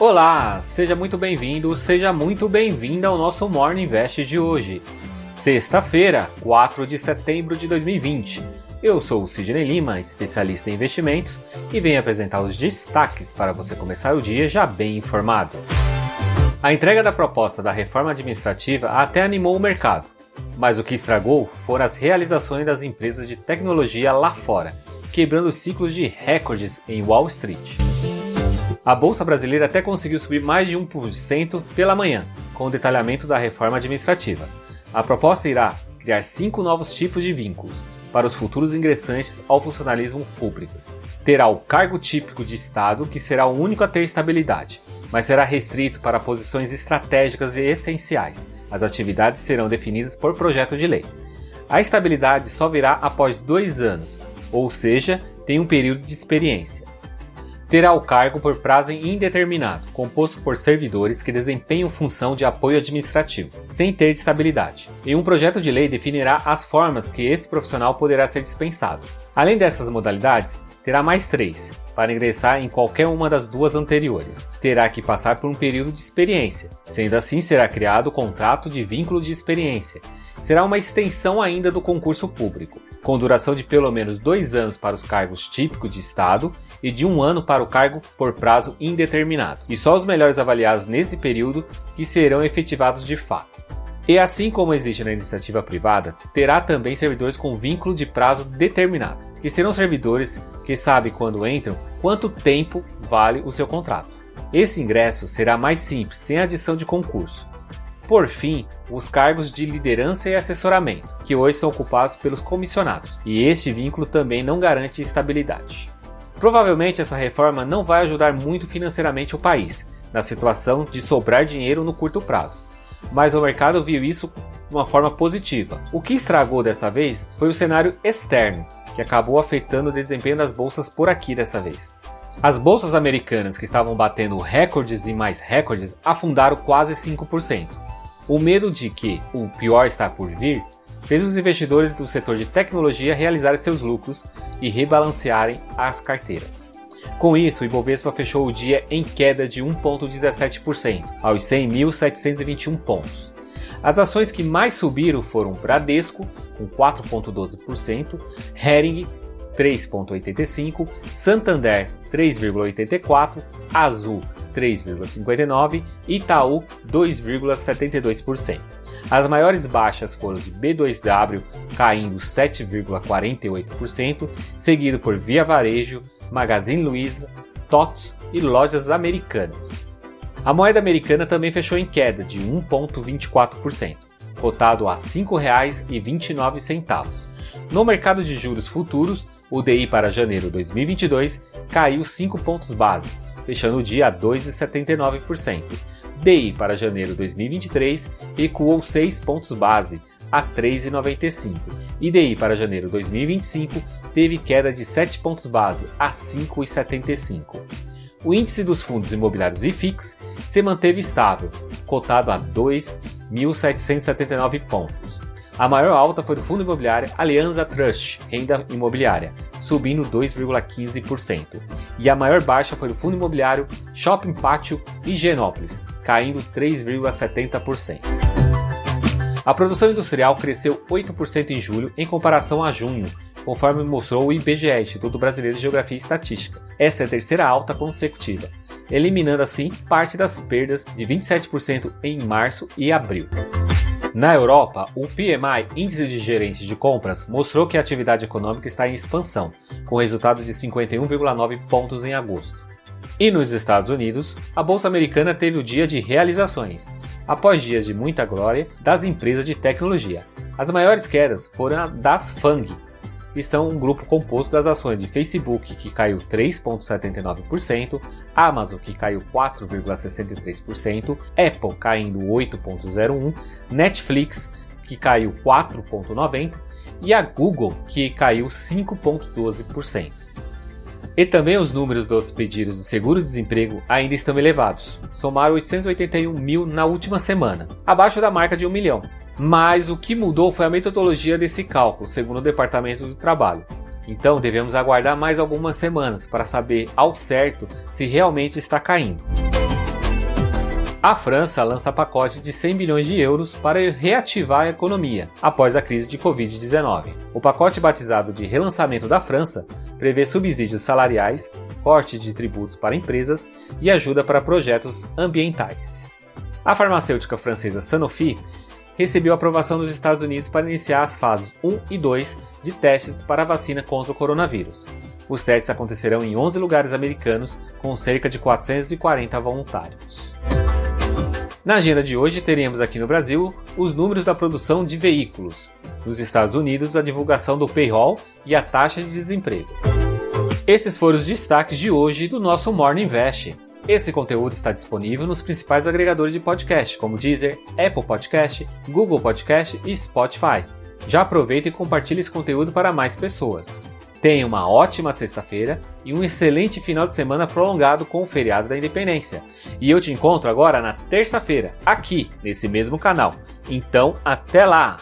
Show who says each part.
Speaker 1: Olá, seja muito bem-vindo, seja muito bem-vinda ao nosso Morning Invest de hoje. Sexta-feira, 4 de setembro de 2020. Eu sou o Sidney Lima, especialista em investimentos, e venho apresentar os destaques para você começar o dia já bem informado. A entrega da proposta da reforma administrativa até animou o mercado, mas o que estragou foram as realizações das empresas de tecnologia lá fora, quebrando ciclos de recordes em Wall Street. A bolsa brasileira até conseguiu subir mais de 1% pela manhã, com o detalhamento da reforma administrativa. A proposta irá criar cinco novos tipos de vínculos para os futuros ingressantes ao funcionalismo público. Terá o cargo típico de Estado, que será o único a ter estabilidade, mas será restrito para posições estratégicas e essenciais. As atividades serão definidas por projeto de lei. A estabilidade só virá após dois anos, ou seja, tem um período de experiência terá o cargo por prazo indeterminado, composto por servidores que desempenham função de apoio administrativo, sem ter estabilidade. E um projeto de lei definirá as formas que esse profissional poderá ser dispensado. Além dessas modalidades, terá mais três, para ingressar em qualquer uma das duas anteriores. Terá que passar por um período de experiência. Sendo assim, será criado o contrato de vínculo de experiência. Será uma extensão ainda do concurso público, com duração de pelo menos dois anos para os cargos típicos de Estado e de um ano para o cargo por prazo indeterminado, e só os melhores avaliados nesse período que serão efetivados de fato. E assim como existe na iniciativa privada, terá também servidores com vínculo de prazo determinado, que serão servidores que sabem quando entram quanto tempo vale o seu contrato. Esse ingresso será mais simples, sem adição de concurso. Por fim, os cargos de liderança e assessoramento, que hoje são ocupados pelos comissionados, e este vínculo também não garante estabilidade. Provavelmente essa reforma não vai ajudar muito financeiramente o país, na situação de sobrar dinheiro no curto prazo. Mas o mercado viu isso de uma forma positiva. O que estragou dessa vez foi o cenário externo, que acabou afetando o desempenho das bolsas por aqui dessa vez. As bolsas americanas que estavam batendo recordes e mais recordes afundaram quase 5%. O medo de que o pior está por vir fez os investidores do setor de tecnologia realizarem seus lucros e rebalancearem as carteiras. Com isso, o Ibovespa fechou o dia em queda de 1,17%, aos 100.721 pontos. As ações que mais subiram foram Bradesco, com 4,12%, Hering, 3,85%, Santander, 3,84%, Azul, 3,59% e Itaú, 2,72%. As maiores baixas foram de B2W, caindo 7,48%, seguido por Via Varejo, Magazine Luiza, TOTS e lojas americanas. A moeda americana também fechou em queda de 1,24%, cotado a R$ 5,29. No mercado de juros futuros, o DI para janeiro 2022 caiu 5 pontos base, fechando o dia a 2,79%. DI para janeiro 2023 recuou 6 pontos base a 3,95 e DI para janeiro 2025 teve queda de 7 pontos base a 5,75. O índice dos fundos imobiliários IFIX se manteve estável, cotado a 2.779 pontos. A maior alta foi do fundo imobiliário Alianza Trust, renda imobiliária, subindo 2,15%. E a maior baixa foi do fundo imobiliário Shopping Pátio Higienópolis, caindo 3,70%. A produção industrial cresceu 8% em julho em comparação a junho, conforme mostrou o IBGE, Instituto Brasileiro de Geografia e Estatística. Essa é a terceira alta consecutiva, eliminando assim parte das perdas de 27% em março e abril. Na Europa, o PMI, Índice de Gerentes de Compras, mostrou que a atividade econômica está em expansão, com resultado de 51,9 pontos em agosto. E nos Estados Unidos, a bolsa americana teve o dia de realizações, após dias de muita glória das empresas de tecnologia. As maiores quedas foram das FANG, que são um grupo composto das ações de Facebook, que caiu 3,79%, Amazon, que caiu 4,63%, Apple, caindo 8,01%, Netflix, que caiu 4,90%, e a Google, que caiu 5,12%. E também os números dos pedidos de seguro-desemprego ainda estão elevados. Somaram 881 mil na última semana, abaixo da marca de 1 milhão. Mas o que mudou foi a metodologia desse cálculo, segundo o Departamento do Trabalho. Então devemos aguardar mais algumas semanas para saber ao certo se realmente está caindo. A França lança pacote de 100 bilhões de euros para reativar a economia após a crise de Covid-19. O pacote batizado de Relançamento da França prevê subsídios salariais, corte de tributos para empresas e ajuda para projetos ambientais. A farmacêutica francesa Sanofi recebeu aprovação dos Estados Unidos para iniciar as fases 1 e 2 de testes para a vacina contra o coronavírus. Os testes acontecerão em 11 lugares americanos, com cerca de 440 voluntários. Na agenda de hoje, teremos aqui no Brasil os números da produção de veículos, nos Estados Unidos, a divulgação do payroll e a taxa de desemprego. Esses foram os destaques de hoje do nosso Morning Invest. Esse conteúdo está disponível nos principais agregadores de podcast, como Deezer, Apple Podcast, Google Podcast e Spotify. Já aproveita e compartilhe esse conteúdo para mais pessoas. Tenha uma ótima sexta-feira e um excelente final de semana prolongado com o feriado da Independência. E eu te encontro agora na terça-feira, aqui nesse mesmo canal. Então, até lá!